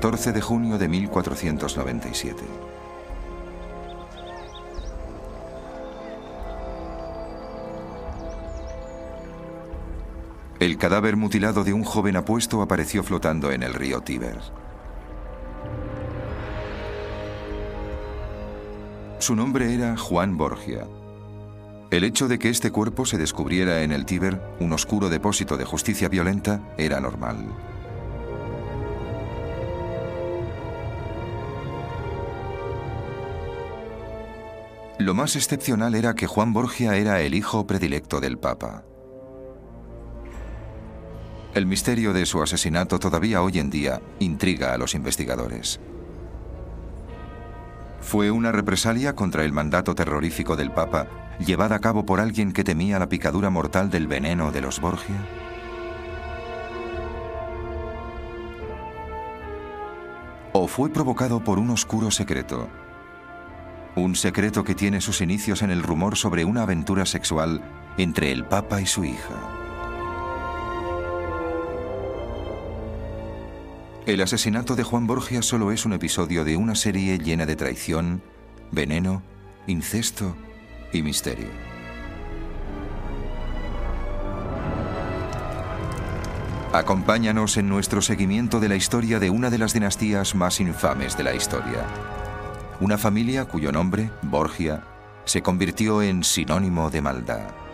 Roma, 14 de junio de 1497. El cadáver mutilado de un joven apuesto apareció flotando en el río Tíber. Su nombre era Juan Borgia. El hecho de que este cuerpo se descubriera en el Tíber, un oscuro depósito de justicia violenta, era normal. Lo más excepcional era que Juan Borgia era el hijo predilecto del Papa. El misterio de su asesinato todavía hoy en día intriga a los investigadores. Fue una represalia contra el mandato terrorífico del Papa llevada a cabo por alguien que temía la picadura mortal del veneno de los Borgia. ¿O fue provocado por un oscuro secreto un secreto que tiene sus inicios en el rumor sobre una aventura sexual entre el Papa y su hija. El asesinato de Juan Borgia solo es un episodio de una serie llena de traición, veneno, incesto y misterio. Acompáñanos en nuestro seguimiento de la historia de una de las dinastías más infames de la historia, una familia cuyo nombre, Borgia, se convirtió en sinónimo de maldad.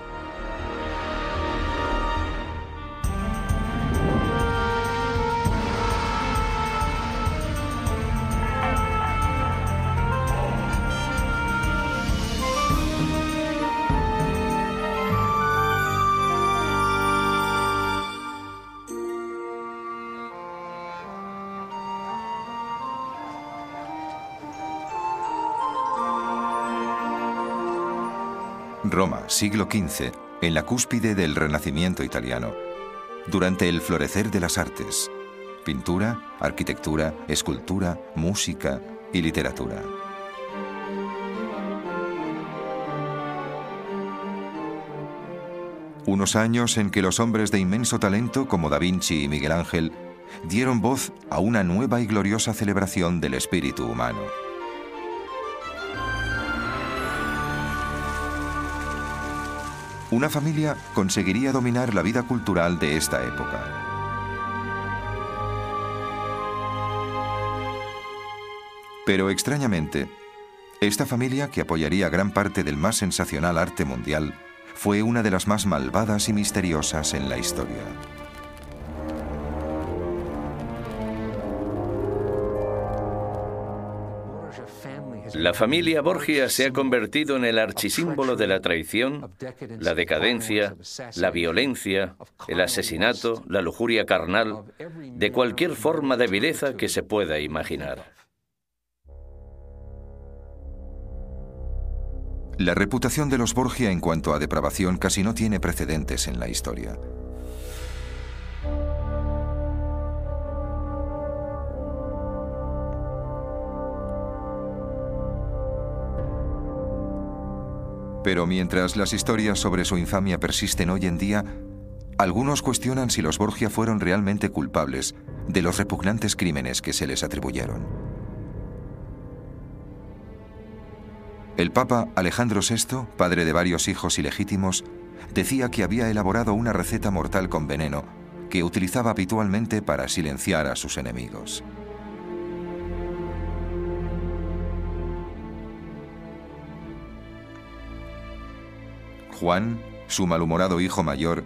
Siglo XV, en la cúspide del Renacimiento italiano, durante el florecer de las artes, pintura, arquitectura, escultura, música y literatura. Unos años en que los hombres de inmenso talento como Da Vinci y Miguel Ángel dieron voz a una nueva y gloriosa celebración del espíritu humano. Una familia conseguiría dominar la vida cultural de esta época. Pero extrañamente, esta familia, que apoyaría gran parte del más sensacional arte mundial, fue una de las más malvadas y misteriosas en la historia. La familia Borgia se ha convertido en el archisímbolo de la traición, la decadencia, la violencia, el asesinato, la lujuria carnal, de cualquier forma de vileza que se pueda imaginar. La reputación de los Borgia en cuanto a depravación casi no tiene precedentes en la historia. Pero mientras las historias sobre su infamia persisten hoy en día, algunos cuestionan si los Borgia fueron realmente culpables de los repugnantes crímenes que se les atribuyeron. El Papa Alejandro VI, padre de varios hijos ilegítimos, decía que había elaborado una receta mortal con veneno que utilizaba habitualmente para silenciar a sus enemigos. Juan, su malhumorado hijo mayor,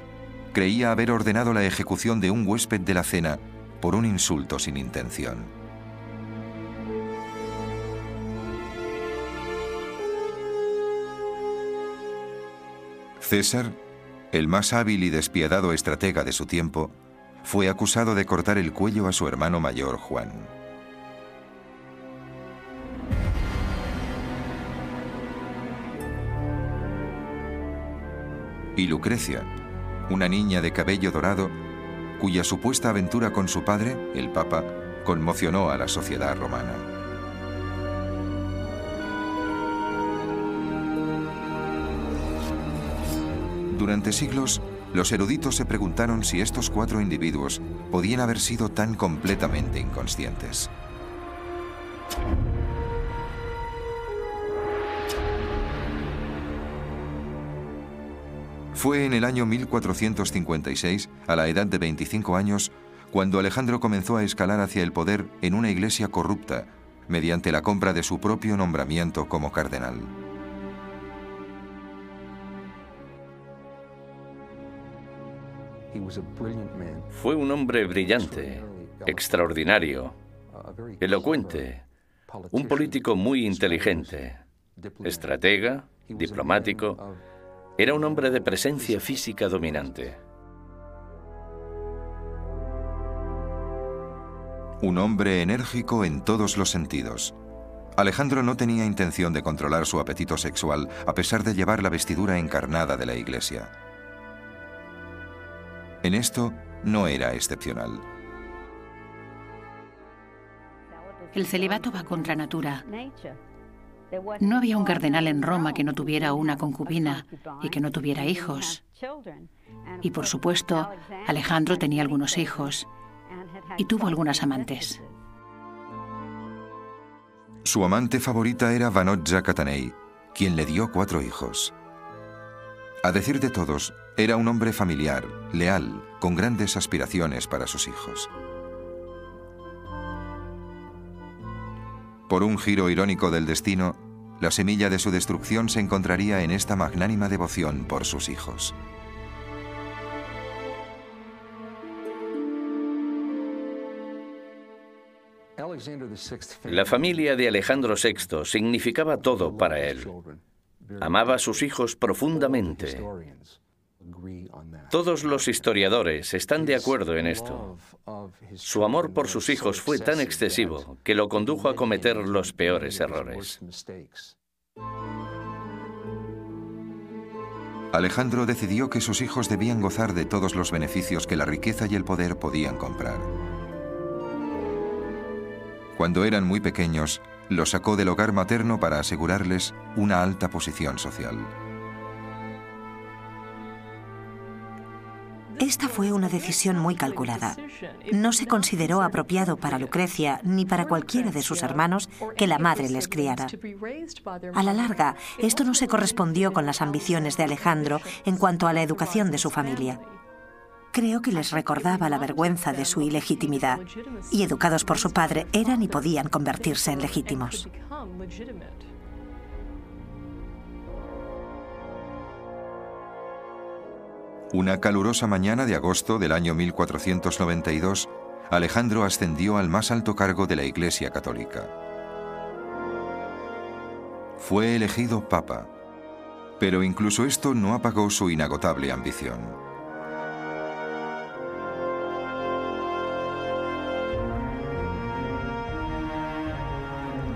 creía haber ordenado la ejecución de un huésped de la cena por un insulto sin intención. César, el más hábil y despiadado estratega de su tiempo, fue acusado de cortar el cuello a su hermano mayor Juan. Y Lucrecia, una niña de cabello dorado cuya supuesta aventura con su padre, el Papa, conmocionó a la sociedad romana. Durante siglos, los eruditos se preguntaron si estos cuatro individuos podían haber sido tan completamente inconscientes. Fue en el año 1456, a la edad de 25 años, cuando Alejandro comenzó a escalar hacia el poder en una iglesia corrupta, mediante la compra de su propio nombramiento como cardenal. Fue un hombre brillante, extraordinario, elocuente, un político muy inteligente, estratega, diplomático. Era un hombre de presencia física dominante. Un hombre enérgico en todos los sentidos. Alejandro no tenía intención de controlar su apetito sexual a pesar de llevar la vestidura encarnada de la iglesia. En esto no era excepcional. El celibato va contra natura. No había un cardenal en Roma que no tuviera una concubina y que no tuviera hijos. Y por supuesto, Alejandro tenía algunos hijos y tuvo algunas amantes. Su amante favorita era Vanozza Catanei, quien le dio cuatro hijos. A decir de todos, era un hombre familiar, leal, con grandes aspiraciones para sus hijos. Por un giro irónico del destino, la semilla de su destrucción se encontraría en esta magnánima devoción por sus hijos. La familia de Alejandro VI significaba todo para él. Amaba a sus hijos profundamente. Todos los historiadores están de acuerdo en esto. Su amor por sus hijos fue tan excesivo que lo condujo a cometer los peores errores. Alejandro decidió que sus hijos debían gozar de todos los beneficios que la riqueza y el poder podían comprar. Cuando eran muy pequeños, los sacó del hogar materno para asegurarles una alta posición social. Esta fue una decisión muy calculada. No se consideró apropiado para Lucrecia ni para cualquiera de sus hermanos que la madre les criara. A la larga, esto no se correspondió con las ambiciones de Alejandro en cuanto a la educación de su familia. Creo que les recordaba la vergüenza de su ilegitimidad, y educados por su padre eran y podían convertirse en legítimos. Una calurosa mañana de agosto del año 1492, Alejandro ascendió al más alto cargo de la Iglesia Católica. Fue elegido papa, pero incluso esto no apagó su inagotable ambición.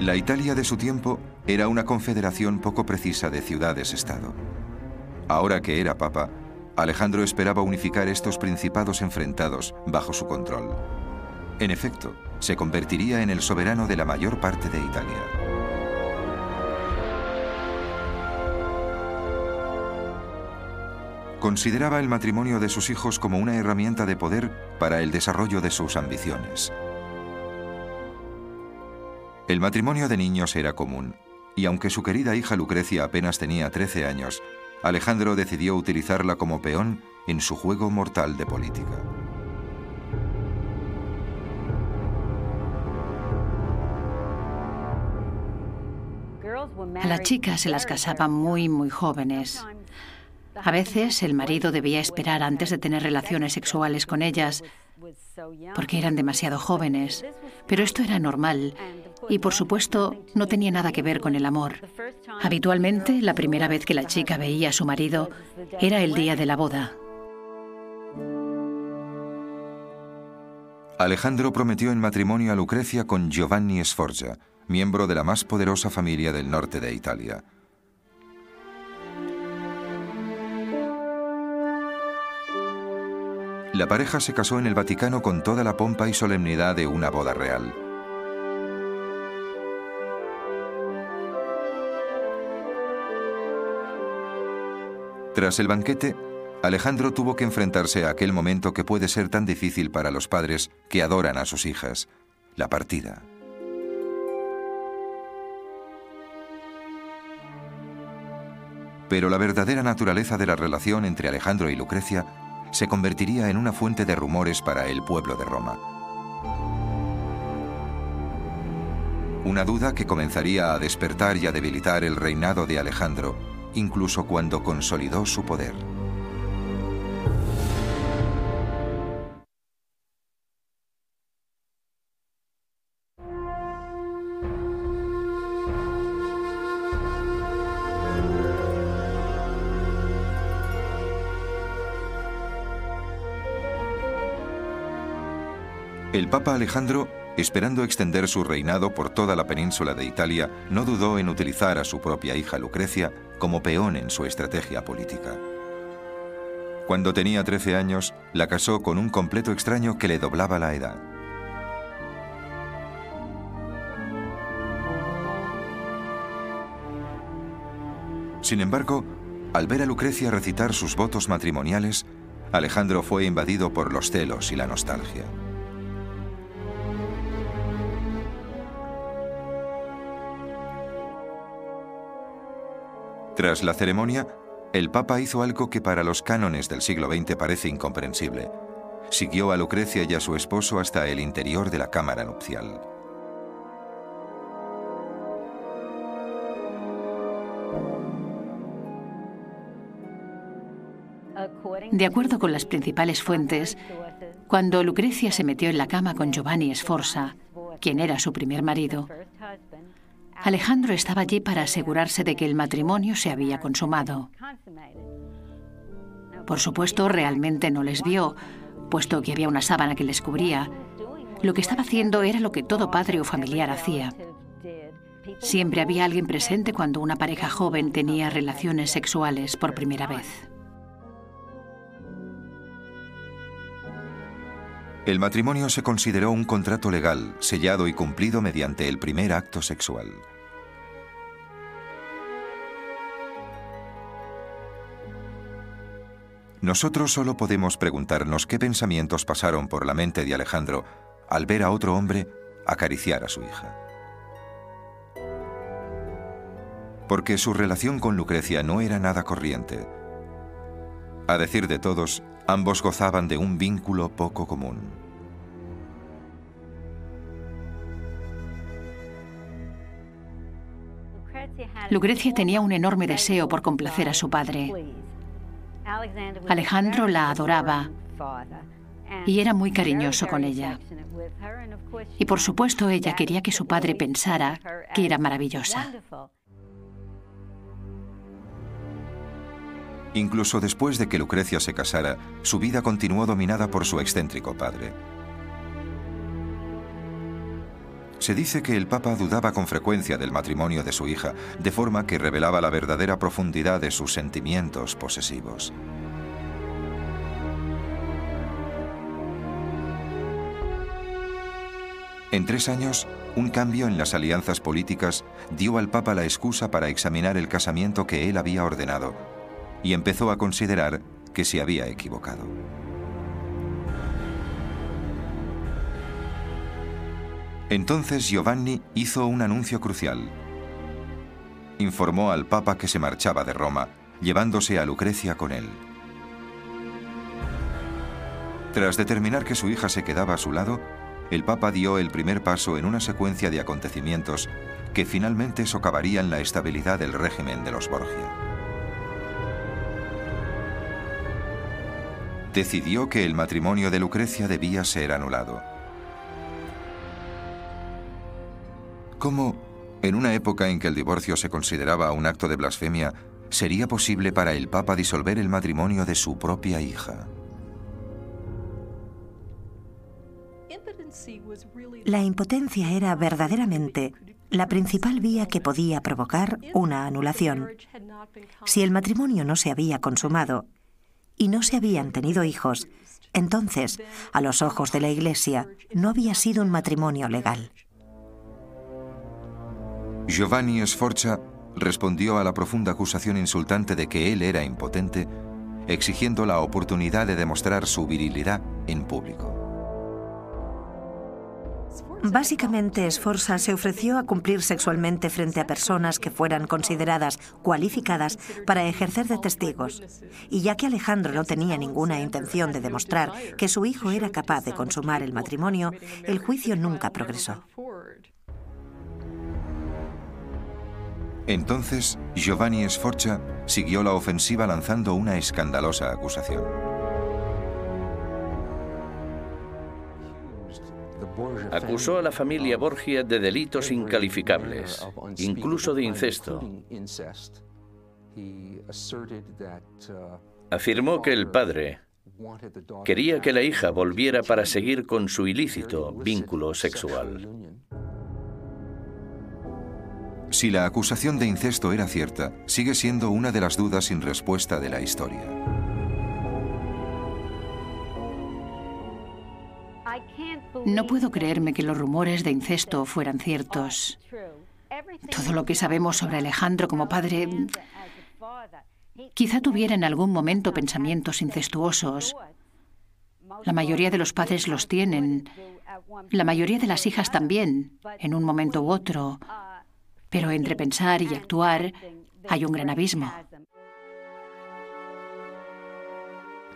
La Italia de su tiempo era una confederación poco precisa de ciudades-estado. Ahora que era papa, Alejandro esperaba unificar estos principados enfrentados bajo su control. En efecto, se convertiría en el soberano de la mayor parte de Italia. Consideraba el matrimonio de sus hijos como una herramienta de poder para el desarrollo de sus ambiciones. El matrimonio de niños era común, y aunque su querida hija Lucrecia apenas tenía 13 años, Alejandro decidió utilizarla como peón en su juego mortal de política. A las chicas se las casaban muy, muy jóvenes. A veces el marido debía esperar antes de tener relaciones sexuales con ellas porque eran demasiado jóvenes, pero esto era normal y por supuesto no tenía nada que ver con el amor. Habitualmente, la primera vez que la chica veía a su marido era el día de la boda. Alejandro prometió en matrimonio a Lucrecia con Giovanni Sforza, miembro de la más poderosa familia del norte de Italia. La pareja se casó en el Vaticano con toda la pompa y solemnidad de una boda real. Tras el banquete, Alejandro tuvo que enfrentarse a aquel momento que puede ser tan difícil para los padres que adoran a sus hijas, la partida. Pero la verdadera naturaleza de la relación entre Alejandro y Lucrecia se convertiría en una fuente de rumores para el pueblo de Roma. Una duda que comenzaría a despertar y a debilitar el reinado de Alejandro, incluso cuando consolidó su poder. El Papa Alejandro, esperando extender su reinado por toda la península de Italia, no dudó en utilizar a su propia hija Lucrecia como peón en su estrategia política. Cuando tenía 13 años, la casó con un completo extraño que le doblaba la edad. Sin embargo, al ver a Lucrecia recitar sus votos matrimoniales, Alejandro fue invadido por los celos y la nostalgia. Tras la ceremonia, el Papa hizo algo que para los cánones del siglo XX parece incomprensible. Siguió a Lucrecia y a su esposo hasta el interior de la cámara nupcial. De acuerdo con las principales fuentes, cuando Lucrecia se metió en la cama con Giovanni Sforza, quien era su primer marido, Alejandro estaba allí para asegurarse de que el matrimonio se había consumado. Por supuesto, realmente no les vio, puesto que había una sábana que les cubría. Lo que estaba haciendo era lo que todo padre o familiar hacía. Siempre había alguien presente cuando una pareja joven tenía relaciones sexuales por primera vez. El matrimonio se consideró un contrato legal, sellado y cumplido mediante el primer acto sexual. Nosotros solo podemos preguntarnos qué pensamientos pasaron por la mente de Alejandro al ver a otro hombre acariciar a su hija. Porque su relación con Lucrecia no era nada corriente. A decir de todos, ambos gozaban de un vínculo poco común. Lucrecia tenía un enorme deseo por complacer a su padre. Alejandro la adoraba y era muy cariñoso con ella. Y por supuesto ella quería que su padre pensara que era maravillosa. Incluso después de que Lucrecia se casara, su vida continuó dominada por su excéntrico padre. Se dice que el Papa dudaba con frecuencia del matrimonio de su hija, de forma que revelaba la verdadera profundidad de sus sentimientos posesivos. En tres años, un cambio en las alianzas políticas dio al Papa la excusa para examinar el casamiento que él había ordenado y empezó a considerar que se había equivocado. Entonces Giovanni hizo un anuncio crucial. Informó al Papa que se marchaba de Roma, llevándose a Lucrecia con él. Tras determinar que su hija se quedaba a su lado, el Papa dio el primer paso en una secuencia de acontecimientos que finalmente socavarían la estabilidad del régimen de los Borgia. Decidió que el matrimonio de Lucrecia debía ser anulado. ¿Cómo, en una época en que el divorcio se consideraba un acto de blasfemia, sería posible para el Papa disolver el matrimonio de su propia hija? La impotencia era verdaderamente la principal vía que podía provocar una anulación. Si el matrimonio no se había consumado y no se habían tenido hijos, entonces, a los ojos de la Iglesia, no había sido un matrimonio legal. Giovanni Sforza respondió a la profunda acusación insultante de que él era impotente exigiendo la oportunidad de demostrar su virilidad en público. Básicamente, Sforza se ofreció a cumplir sexualmente frente a personas que fueran consideradas cualificadas para ejercer de testigos. Y ya que Alejandro no tenía ninguna intención de demostrar que su hijo era capaz de consumar el matrimonio, el juicio nunca progresó. Entonces, Giovanni Sforza siguió la ofensiva lanzando una escandalosa acusación. Acusó a la familia Borgia de delitos incalificables, incluso de incesto. Afirmó que el padre quería que la hija volviera para seguir con su ilícito vínculo sexual. Si la acusación de incesto era cierta, sigue siendo una de las dudas sin respuesta de la historia. No puedo creerme que los rumores de incesto fueran ciertos. Todo lo que sabemos sobre Alejandro como padre... Quizá tuviera en algún momento pensamientos incestuosos. La mayoría de los padres los tienen. La mayoría de las hijas también, en un momento u otro. Pero entre pensar y actuar hay un gran abismo.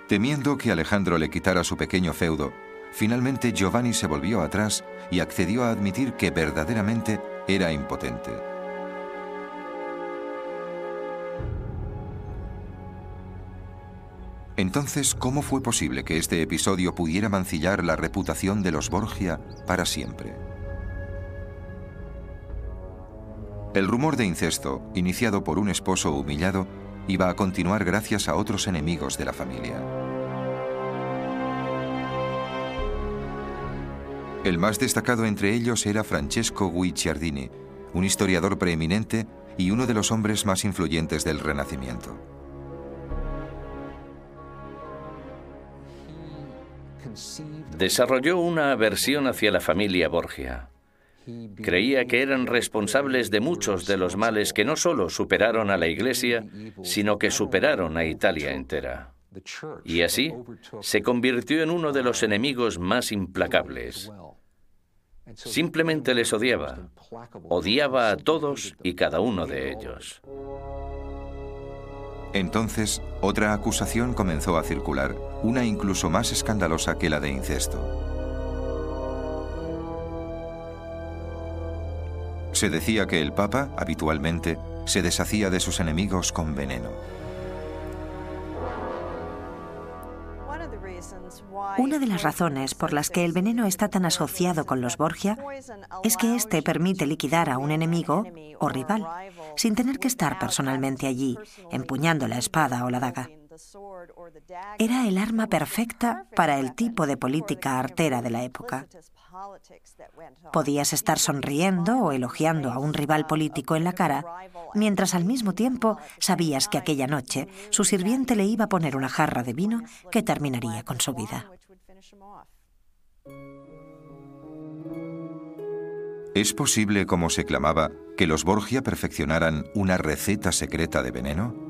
Temiendo que Alejandro le quitara su pequeño feudo, Finalmente Giovanni se volvió atrás y accedió a admitir que verdaderamente era impotente. Entonces, ¿cómo fue posible que este episodio pudiera mancillar la reputación de los Borgia para siempre? El rumor de incesto, iniciado por un esposo humillado, iba a continuar gracias a otros enemigos de la familia. El más destacado entre ellos era Francesco Guicciardini, un historiador preeminente y uno de los hombres más influyentes del Renacimiento. Desarrolló una aversión hacia la familia Borgia. Creía que eran responsables de muchos de los males que no solo superaron a la Iglesia, sino que superaron a Italia entera. Y así se convirtió en uno de los enemigos más implacables. Simplemente les odiaba. Odiaba a todos y cada uno de ellos. Entonces, otra acusación comenzó a circular, una incluso más escandalosa que la de incesto. Se decía que el Papa, habitualmente, se deshacía de sus enemigos con veneno. Una de las razones por las que el veneno está tan asociado con los Borgia es que éste permite liquidar a un enemigo o rival sin tener que estar personalmente allí, empuñando la espada o la daga. Era el arma perfecta para el tipo de política artera de la época. Podías estar sonriendo o elogiando a un rival político en la cara, mientras al mismo tiempo sabías que aquella noche su sirviente le iba a poner una jarra de vino que terminaría con su vida. ¿Es posible, como se clamaba, que los Borgia perfeccionaran una receta secreta de veneno?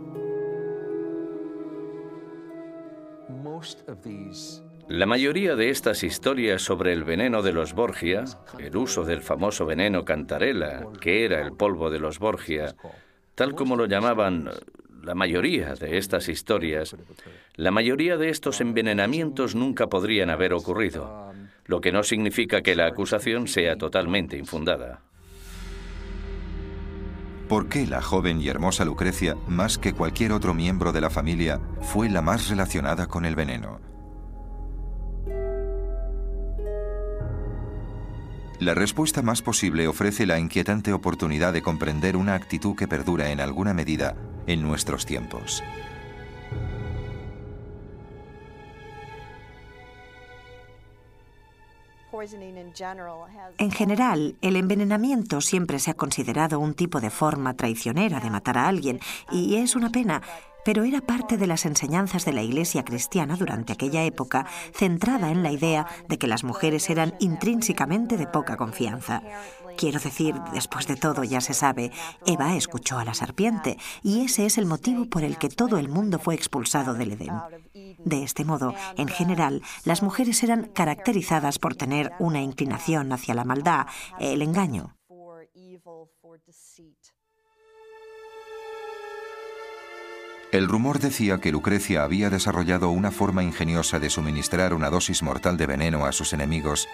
La mayoría de estas historias sobre el veneno de los Borgia, el uso del famoso veneno cantarela, que era el polvo de los Borgia, tal como lo llamaban la mayoría de estas historias, la mayoría de estos envenenamientos nunca podrían haber ocurrido, lo que no significa que la acusación sea totalmente infundada. ¿Por qué la joven y hermosa Lucrecia, más que cualquier otro miembro de la familia, fue la más relacionada con el veneno? La respuesta más posible ofrece la inquietante oportunidad de comprender una actitud que perdura en alguna medida en nuestros tiempos. En general, el envenenamiento siempre se ha considerado un tipo de forma traicionera de matar a alguien, y es una pena, pero era parte de las enseñanzas de la Iglesia cristiana durante aquella época, centrada en la idea de que las mujeres eran intrínsecamente de poca confianza. Quiero decir, después de todo, ya se sabe, Eva escuchó a la serpiente, y ese es el motivo por el que todo el mundo fue expulsado del Edén. De este modo, en general, las mujeres eran caracterizadas por tener una inclinación hacia la maldad, el engaño. El rumor decía que Lucrecia había desarrollado una forma ingeniosa de suministrar una dosis mortal de veneno a sus enemigos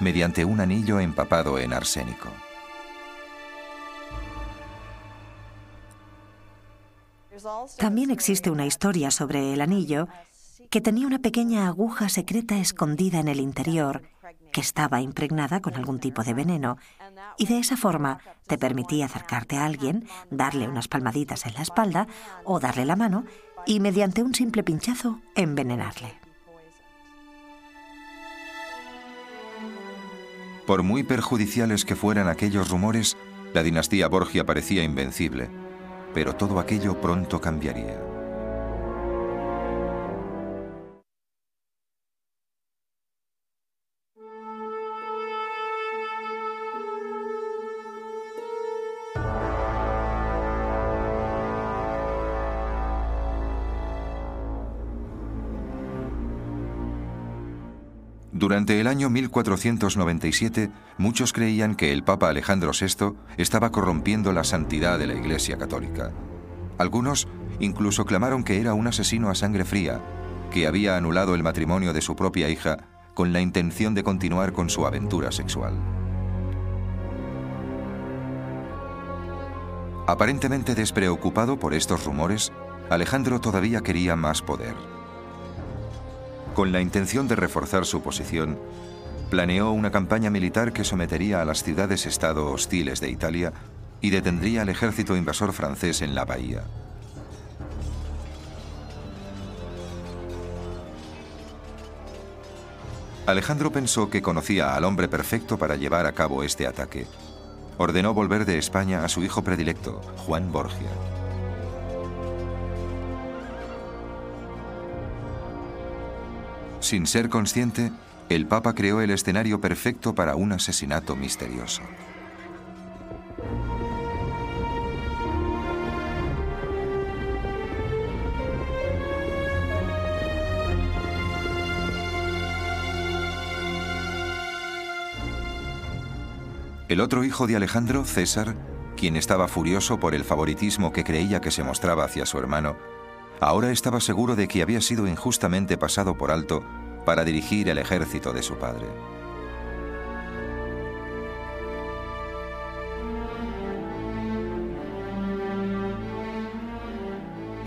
mediante un anillo empapado en arsénico. También existe una historia sobre el anillo que tenía una pequeña aguja secreta escondida en el interior que estaba impregnada con algún tipo de veneno y de esa forma te permitía acercarte a alguien, darle unas palmaditas en la espalda o darle la mano y mediante un simple pinchazo envenenarle. Por muy perjudiciales que fueran aquellos rumores, la dinastía Borgia parecía invencible, pero todo aquello pronto cambiaría. Durante el año 1497, muchos creían que el Papa Alejandro VI estaba corrompiendo la santidad de la Iglesia Católica. Algunos incluso clamaron que era un asesino a sangre fría, que había anulado el matrimonio de su propia hija con la intención de continuar con su aventura sexual. Aparentemente despreocupado por estos rumores, Alejandro todavía quería más poder. Con la intención de reforzar su posición, planeó una campaña militar que sometería a las ciudades-estado hostiles de Italia y detendría al ejército invasor francés en la bahía. Alejandro pensó que conocía al hombre perfecto para llevar a cabo este ataque. Ordenó volver de España a su hijo predilecto, Juan Borgia. Sin ser consciente, el Papa creó el escenario perfecto para un asesinato misterioso. El otro hijo de Alejandro, César, quien estaba furioso por el favoritismo que creía que se mostraba hacia su hermano, Ahora estaba seguro de que había sido injustamente pasado por alto para dirigir el ejército de su padre.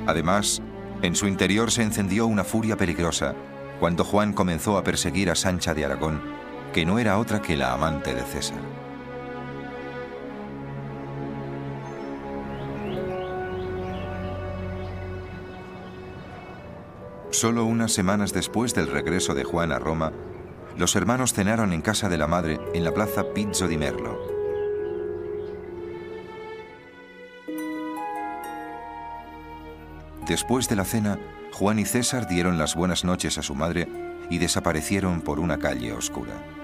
Además, en su interior se encendió una furia peligrosa cuando Juan comenzó a perseguir a Sancha de Aragón, que no era otra que la amante de César. Solo unas semanas después del regreso de Juan a Roma, los hermanos cenaron en casa de la madre en la plaza Pizzo di Merlo. Después de la cena, Juan y César dieron las buenas noches a su madre y desaparecieron por una calle oscura.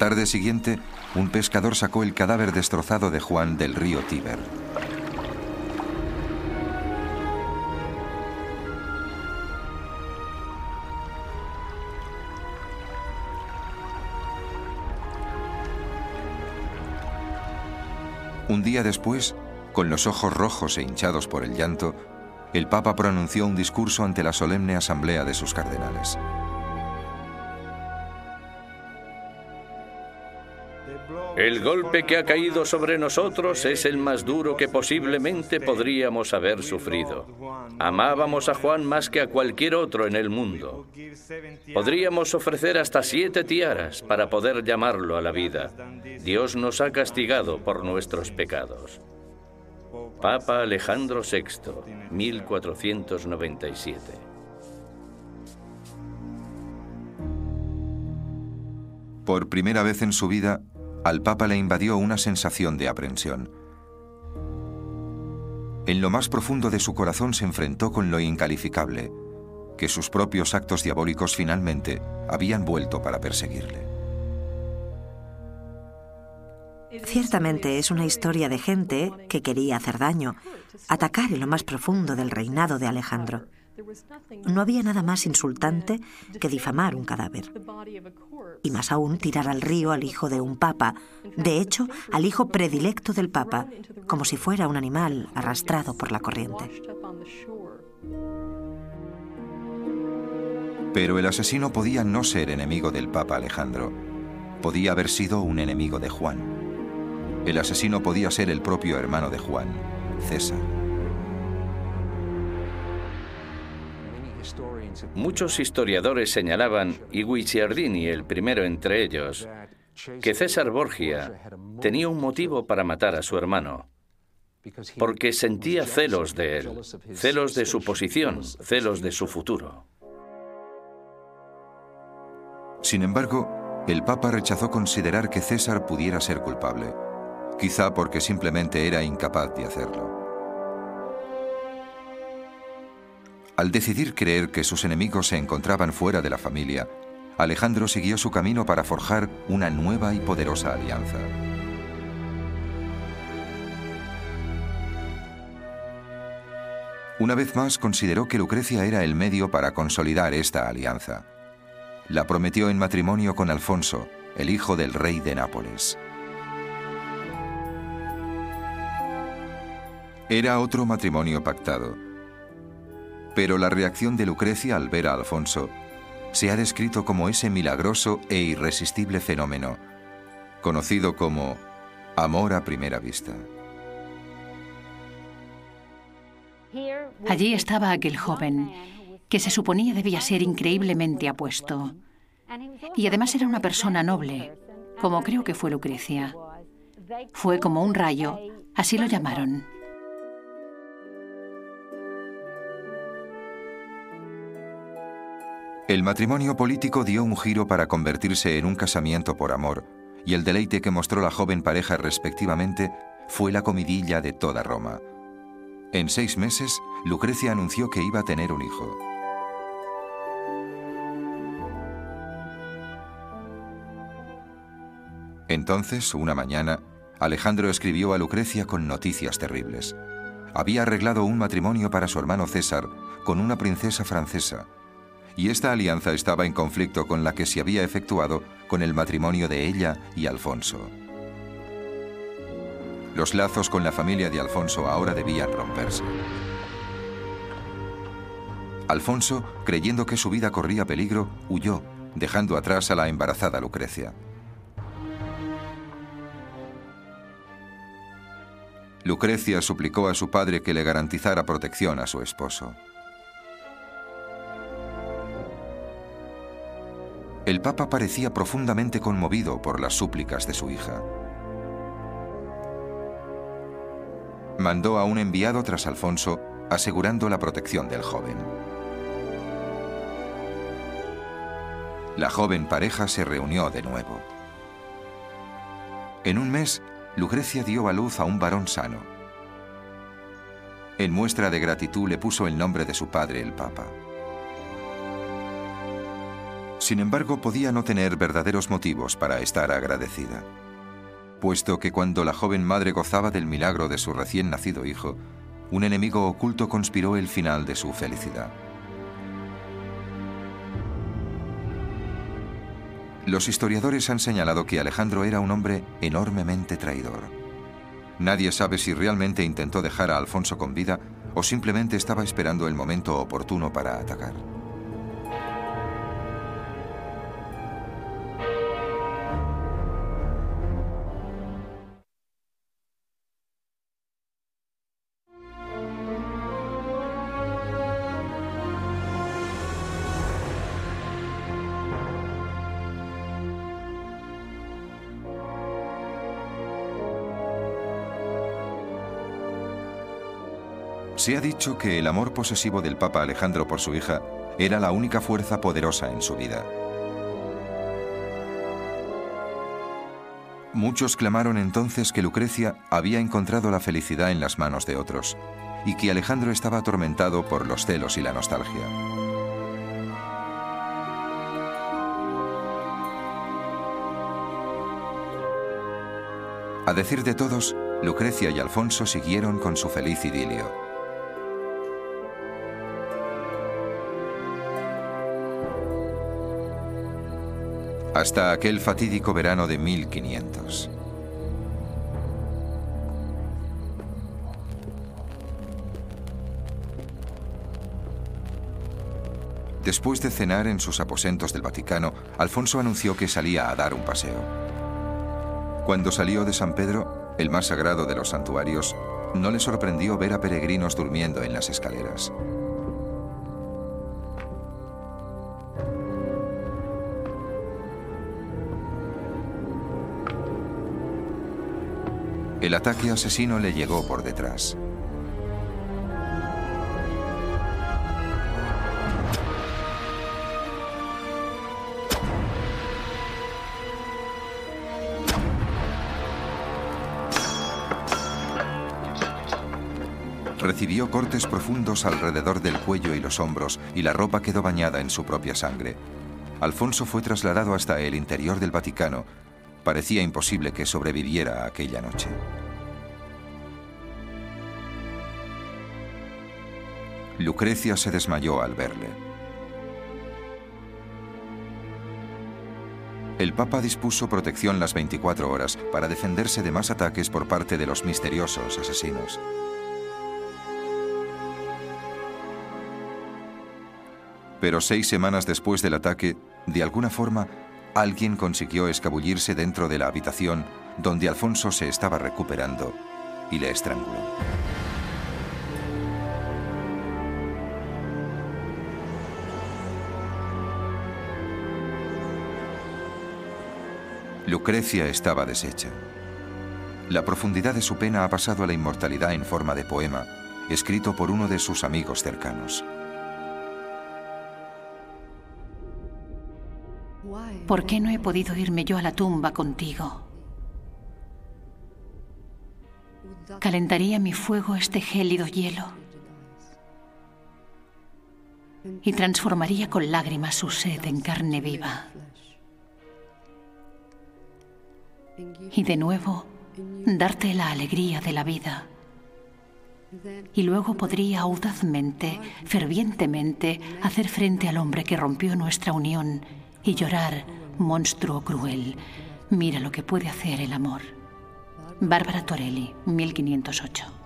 Tarde siguiente, un pescador sacó el cadáver destrozado de Juan del río Tíber. Un día después, con los ojos rojos e hinchados por el llanto, el Papa pronunció un discurso ante la solemne asamblea de sus cardenales. El golpe que ha caído sobre nosotros es el más duro que posiblemente podríamos haber sufrido. Amábamos a Juan más que a cualquier otro en el mundo. Podríamos ofrecer hasta siete tiaras para poder llamarlo a la vida. Dios nos ha castigado por nuestros pecados. Papa Alejandro VI, 1497. Por primera vez en su vida, al Papa le invadió una sensación de aprensión. En lo más profundo de su corazón se enfrentó con lo incalificable, que sus propios actos diabólicos finalmente habían vuelto para perseguirle. Ciertamente es una historia de gente que quería hacer daño, atacar en lo más profundo del reinado de Alejandro. No había nada más insultante que difamar un cadáver. Y más aún tirar al río al hijo de un papa, de hecho, al hijo predilecto del papa, como si fuera un animal arrastrado por la corriente. Pero el asesino podía no ser enemigo del papa Alejandro. Podía haber sido un enemigo de Juan. El asesino podía ser el propio hermano de Juan, César. Muchos historiadores señalaban, y Guicciardini el primero entre ellos, que César Borgia tenía un motivo para matar a su hermano, porque sentía celos de él, celos de su posición, celos de su futuro. Sin embargo, el Papa rechazó considerar que César pudiera ser culpable, quizá porque simplemente era incapaz de hacerlo. Al decidir creer que sus enemigos se encontraban fuera de la familia, Alejandro siguió su camino para forjar una nueva y poderosa alianza. Una vez más consideró que Lucrecia era el medio para consolidar esta alianza. La prometió en matrimonio con Alfonso, el hijo del rey de Nápoles. Era otro matrimonio pactado pero la reacción de Lucrecia al ver a Alfonso se ha descrito como ese milagroso e irresistible fenómeno, conocido como amor a primera vista. Allí estaba aquel joven, que se suponía debía ser increíblemente apuesto. Y además era una persona noble, como creo que fue Lucrecia. Fue como un rayo, así lo llamaron. El matrimonio político dio un giro para convertirse en un casamiento por amor, y el deleite que mostró la joven pareja respectivamente fue la comidilla de toda Roma. En seis meses, Lucrecia anunció que iba a tener un hijo. Entonces, una mañana, Alejandro escribió a Lucrecia con noticias terribles. Había arreglado un matrimonio para su hermano César con una princesa francesa, y esta alianza estaba en conflicto con la que se había efectuado con el matrimonio de ella y Alfonso. Los lazos con la familia de Alfonso ahora debían romperse. Alfonso, creyendo que su vida corría peligro, huyó, dejando atrás a la embarazada Lucrecia. Lucrecia suplicó a su padre que le garantizara protección a su esposo. El Papa parecía profundamente conmovido por las súplicas de su hija. Mandó a un enviado tras Alfonso asegurando la protección del joven. La joven pareja se reunió de nuevo. En un mes, Lucrecia dio a luz a un varón sano. En muestra de gratitud le puso el nombre de su padre, el Papa. Sin embargo, podía no tener verdaderos motivos para estar agradecida, puesto que cuando la joven madre gozaba del milagro de su recién nacido hijo, un enemigo oculto conspiró el final de su felicidad. Los historiadores han señalado que Alejandro era un hombre enormemente traidor. Nadie sabe si realmente intentó dejar a Alfonso con vida o simplemente estaba esperando el momento oportuno para atacar. Se ha dicho que el amor posesivo del Papa Alejandro por su hija era la única fuerza poderosa en su vida. Muchos clamaron entonces que Lucrecia había encontrado la felicidad en las manos de otros y que Alejandro estaba atormentado por los celos y la nostalgia. A decir de todos, Lucrecia y Alfonso siguieron con su feliz idilio. Hasta aquel fatídico verano de 1500. Después de cenar en sus aposentos del Vaticano, Alfonso anunció que salía a dar un paseo. Cuando salió de San Pedro, el más sagrado de los santuarios, no le sorprendió ver a peregrinos durmiendo en las escaleras. El ataque asesino le llegó por detrás. Recibió cortes profundos alrededor del cuello y los hombros y la ropa quedó bañada en su propia sangre. Alfonso fue trasladado hasta el interior del Vaticano, Parecía imposible que sobreviviera aquella noche. Lucrecia se desmayó al verle. El Papa dispuso protección las 24 horas para defenderse de más ataques por parte de los misteriosos asesinos. Pero seis semanas después del ataque, de alguna forma, alguien consiguió escabullirse dentro de la habitación donde Alfonso se estaba recuperando y le estranguló. Lucrecia estaba deshecha. La profundidad de su pena ha pasado a la inmortalidad en forma de poema, escrito por uno de sus amigos cercanos. ¿Por qué no he podido irme yo a la tumba contigo? Calentaría mi fuego este gélido hielo y transformaría con lágrimas su sed en carne viva. Y de nuevo darte la alegría de la vida. Y luego podría audazmente, fervientemente, hacer frente al hombre que rompió nuestra unión y llorar monstruo cruel. Mira lo que puede hacer el amor. Bárbara Torelli, 1508.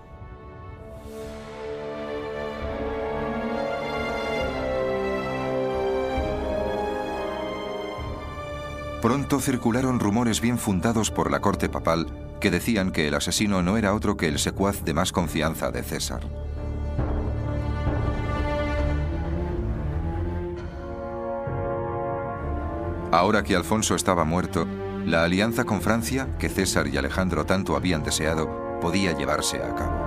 Pronto circularon rumores bien fundados por la corte papal que decían que el asesino no era otro que el secuaz de más confianza de César. Ahora que Alfonso estaba muerto, la alianza con Francia, que César y Alejandro tanto habían deseado, podía llevarse a cabo.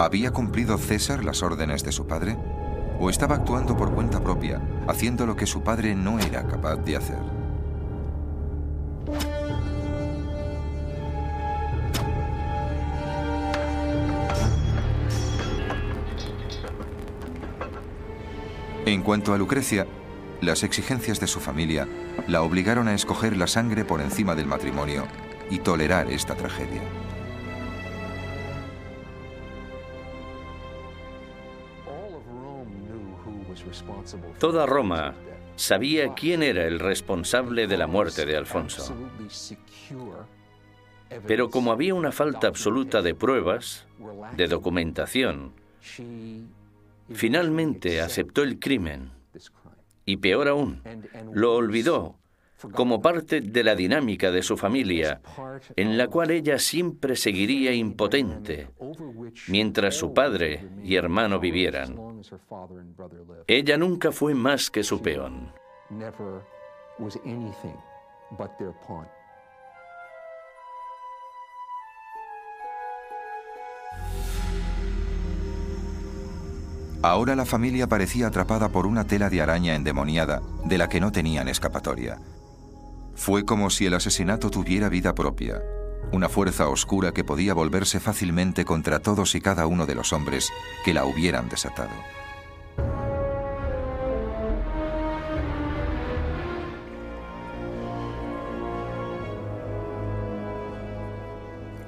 ¿Había cumplido César las órdenes de su padre? ¿O estaba actuando por cuenta propia, haciendo lo que su padre no era capaz de hacer? En cuanto a Lucrecia, las exigencias de su familia la obligaron a escoger la sangre por encima del matrimonio y tolerar esta tragedia. Toda Roma sabía quién era el responsable de la muerte de Alfonso. Pero como había una falta absoluta de pruebas, de documentación, Finalmente aceptó el crimen y peor aún, lo olvidó como parte de la dinámica de su familia, en la cual ella siempre seguiría impotente mientras su padre y hermano vivieran. Ella nunca fue más que su peón. Ahora la familia parecía atrapada por una tela de araña endemoniada de la que no tenían escapatoria. Fue como si el asesinato tuviera vida propia, una fuerza oscura que podía volverse fácilmente contra todos y cada uno de los hombres que la hubieran desatado.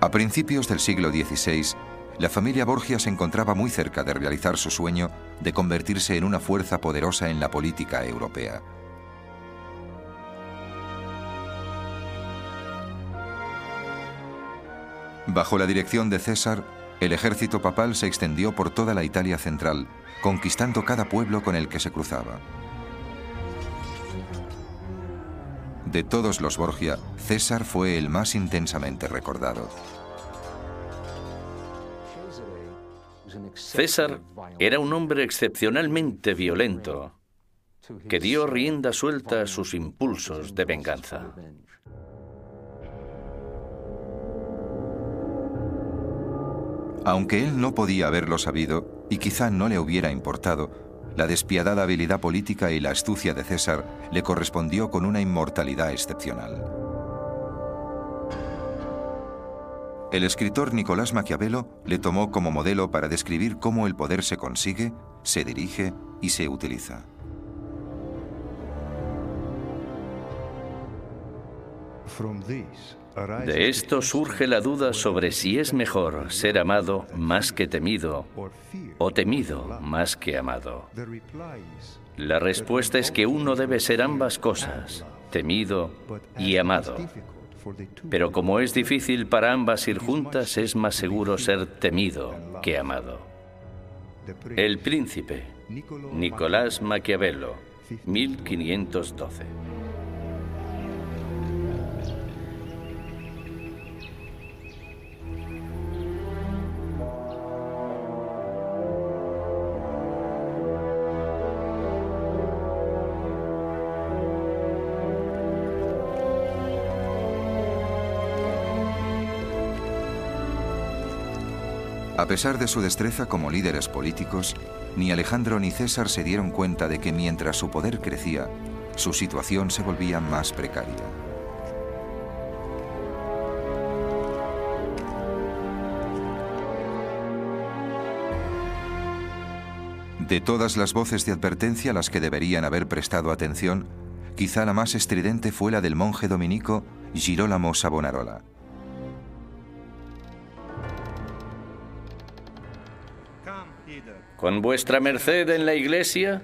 A principios del siglo XVI, la familia Borgia se encontraba muy cerca de realizar su sueño de convertirse en una fuerza poderosa en la política europea. Bajo la dirección de César, el ejército papal se extendió por toda la Italia central, conquistando cada pueblo con el que se cruzaba. De todos los Borgia, César fue el más intensamente recordado. César era un hombre excepcionalmente violento que dio rienda suelta a sus impulsos de venganza. Aunque él no podía haberlo sabido, y quizá no le hubiera importado, la despiadada habilidad política y la astucia de César le correspondió con una inmortalidad excepcional. El escritor Nicolás Maquiavelo le tomó como modelo para describir cómo el poder se consigue, se dirige y se utiliza. De esto surge la duda sobre si es mejor ser amado más que temido o temido más que amado. La respuesta es que uno debe ser ambas cosas, temido y amado. Pero como es difícil para ambas ir juntas, es más seguro ser temido que amado. El príncipe, Nicolás Maquiavelo, 1512. A pesar de su destreza como líderes políticos, ni Alejandro ni César se dieron cuenta de que mientras su poder crecía, su situación se volvía más precaria. De todas las voces de advertencia a las que deberían haber prestado atención, quizá la más estridente fue la del monje dominico Girolamo Savonarola. Con vuestra merced en la iglesia,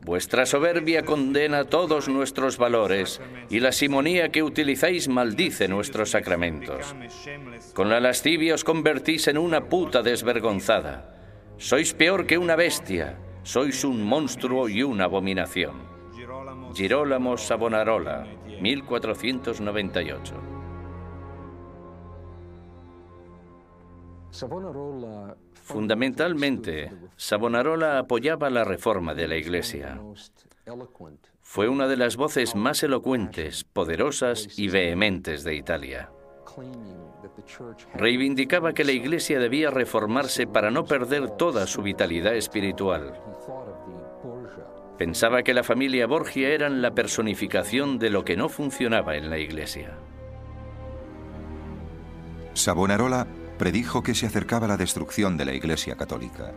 vuestra soberbia condena todos nuestros valores y la simonía que utilizáis maldice nuestros sacramentos. Con la lascivia os convertís en una puta desvergonzada. Sois peor que una bestia, sois un monstruo y una abominación. Girolamo Savonarola, 1498. Fundamentalmente, Savonarola apoyaba la reforma de la Iglesia. Fue una de las voces más elocuentes, poderosas y vehementes de Italia. Reivindicaba que la Iglesia debía reformarse para no perder toda su vitalidad espiritual. Pensaba que la familia Borgia eran la personificación de lo que no funcionaba en la Iglesia. Savonarola predijo que se acercaba la destrucción de la Iglesia Católica.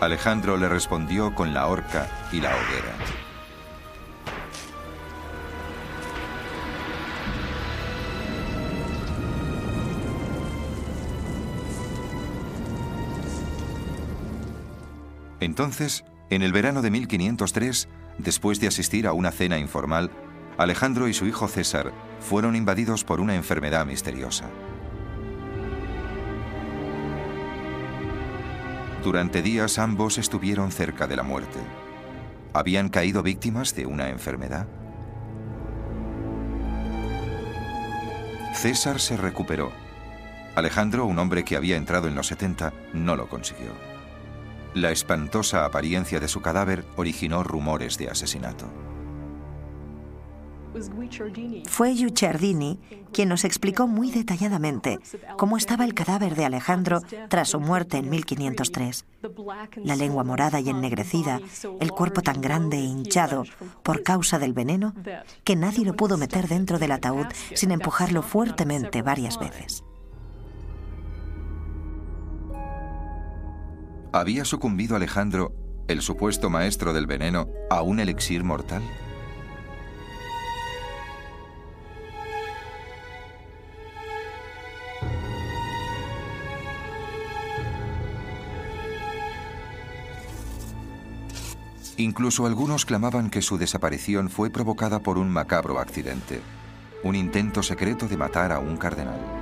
Alejandro le respondió con la horca y la hoguera. Entonces, en el verano de 1503, después de asistir a una cena informal, Alejandro y su hijo César fueron invadidos por una enfermedad misteriosa. Durante días ambos estuvieron cerca de la muerte. ¿Habían caído víctimas de una enfermedad? César se recuperó, Alejandro, un hombre que había entrado en los 70, no lo consiguió. La espantosa apariencia de su cadáver originó rumores de asesinato. Fue Guicciardini quien nos explicó muy detalladamente cómo estaba el cadáver de Alejandro tras su muerte en 1503. La lengua morada y ennegrecida, el cuerpo tan grande e hinchado por causa del veneno que nadie lo pudo meter dentro del ataúd sin empujarlo fuertemente varias veces. ¿Había sucumbido Alejandro, el supuesto maestro del veneno, a un elixir mortal? Incluso algunos clamaban que su desaparición fue provocada por un macabro accidente, un intento secreto de matar a un cardenal.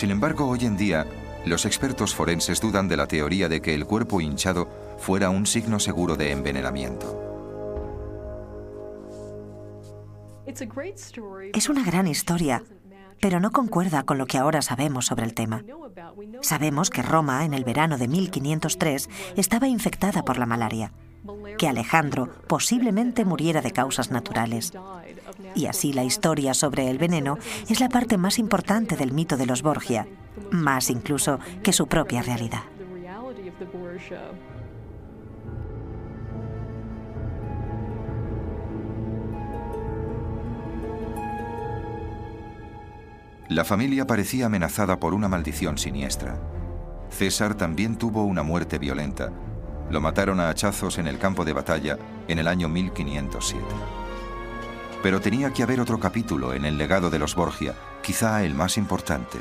Sin embargo, hoy en día, los expertos forenses dudan de la teoría de que el cuerpo hinchado fuera un signo seguro de envenenamiento. Es una gran historia, pero no concuerda con lo que ahora sabemos sobre el tema. Sabemos que Roma, en el verano de 1503, estaba infectada por la malaria, que Alejandro posiblemente muriera de causas naturales. Y así la historia sobre el veneno es la parte más importante del mito de los Borgia, más incluso que su propia realidad. La familia parecía amenazada por una maldición siniestra. César también tuvo una muerte violenta. Lo mataron a hachazos en el campo de batalla en el año 1507. Pero tenía que haber otro capítulo en el legado de los Borgia, quizá el más importante.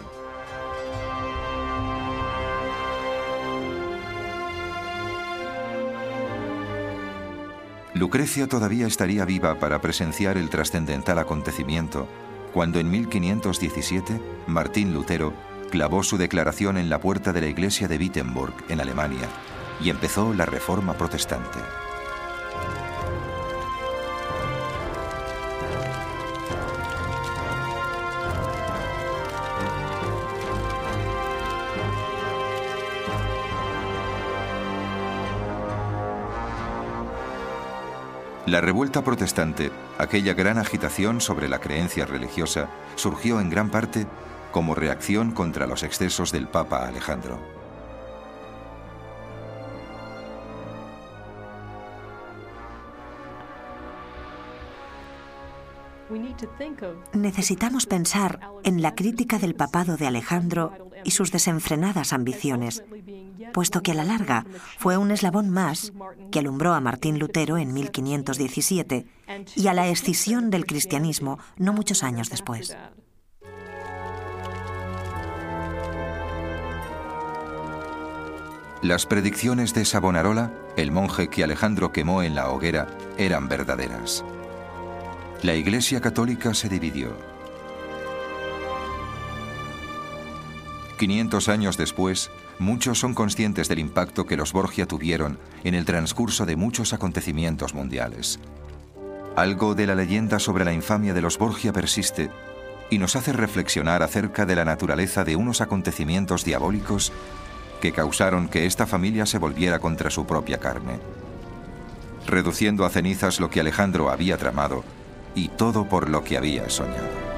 Lucrecia todavía estaría viva para presenciar el trascendental acontecimiento cuando en 1517 Martín Lutero clavó su declaración en la puerta de la iglesia de Wittenberg, en Alemania, y empezó la Reforma Protestante. La revuelta protestante, aquella gran agitación sobre la creencia religiosa, surgió en gran parte como reacción contra los excesos del Papa Alejandro. Necesitamos pensar en la crítica del papado de Alejandro y sus desenfrenadas ambiciones, puesto que a la larga fue un eslabón más que alumbró a Martín Lutero en 1517 y a la escisión del cristianismo no muchos años después. Las predicciones de Savonarola, el monje que Alejandro quemó en la hoguera, eran verdaderas. La Iglesia Católica se dividió. 500 años después, muchos son conscientes del impacto que los Borgia tuvieron en el transcurso de muchos acontecimientos mundiales. Algo de la leyenda sobre la infamia de los Borgia persiste y nos hace reflexionar acerca de la naturaleza de unos acontecimientos diabólicos que causaron que esta familia se volviera contra su propia carne, reduciendo a cenizas lo que Alejandro había tramado y todo por lo que había soñado.